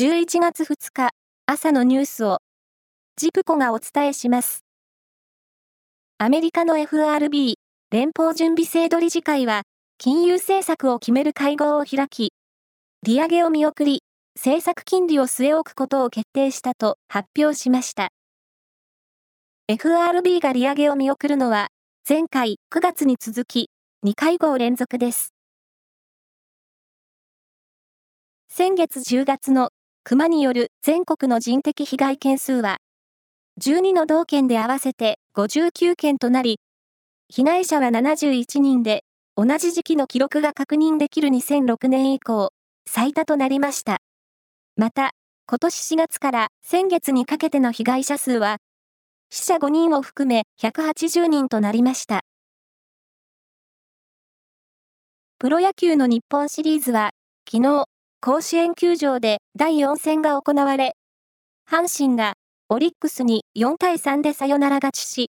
11月2日朝のニュースをジプコがお伝えします。アメリカの FRB 連邦準備制度理事会は金融政策を決める会合を開き、利上げを見送り、政策金利を据え置くことを決定したと発表しました。FRB が利上げを見送るのは前回9月に続き2会合連続です。先月10月の熊による全国の人的被害件数は、12の道県で合わせて59件となり、被害者は71人で、同じ時期の記録が確認できる2006年以降、最多となりました。また、今年4月から先月にかけての被害者数は、死者5人を含め180人となりました。プロ野球の日本シリーズは、昨日、甲子園球場で第4戦が行われ、阪神がオリックスに4対3でサヨナラ勝ちし、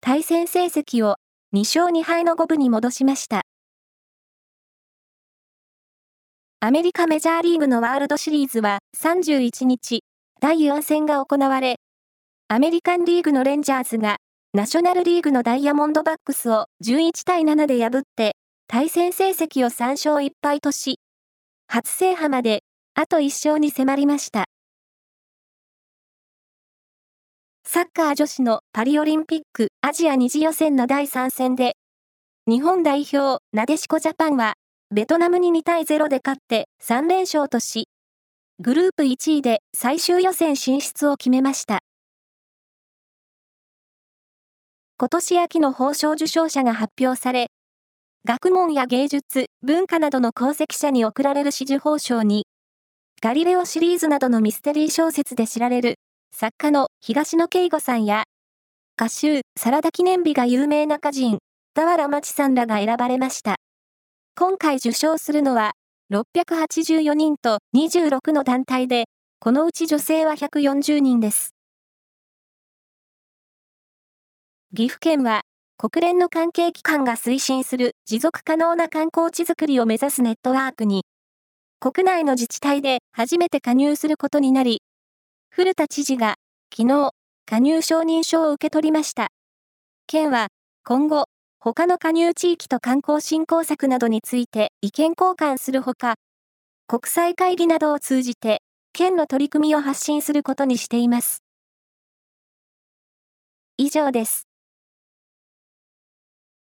対戦成績を2勝2敗の5分に戻しました。アメリカメジャーリーグのワールドシリーズは31日、第4戦が行われ、アメリカンリーグのレンジャーズがナショナルリーグのダイヤモンドバックスを11対7で破って、対戦成績を3勝1敗とし、初制覇まで、あと1勝に迫りました。サッカー女子のパリオリンピックアジア2次予選の第3戦で、日本代表なでしこジャパンは、ベトナムに2対0で勝って3連勝とし、グループ1位で最終予選進出を決めました。今年秋の報奨受賞者が発表され、学問や芸術、文化などの功績者に贈られる紫綬褒章に、ガリレオシリーズなどのミステリー小説で知られる作家の東野圭吾さんや、歌集、サラダ記念日が有名な歌人、田原町さんらが選ばれました。今回受賞するのは、684人と26の団体で、このうち女性は140人です。岐阜県は、国連の関係機関が推進する持続可能な観光地づくりを目指すネットワークに、国内の自治体で初めて加入することになり、古田知事が昨日、加入承認書を受け取りました。県は今後、他の加入地域と観光振興策などについて意見交換するほか、国際会議などを通じて、県の取り組みを発信することにしています。以上です。